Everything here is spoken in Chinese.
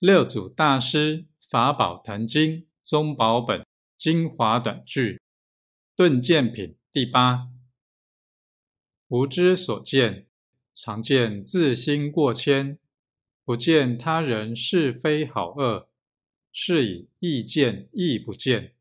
六祖大师法宝坛经宗宝本精华短句顿见品第八。无知所见，常见自心过谦，不见他人是非好恶，是以意见亦不见。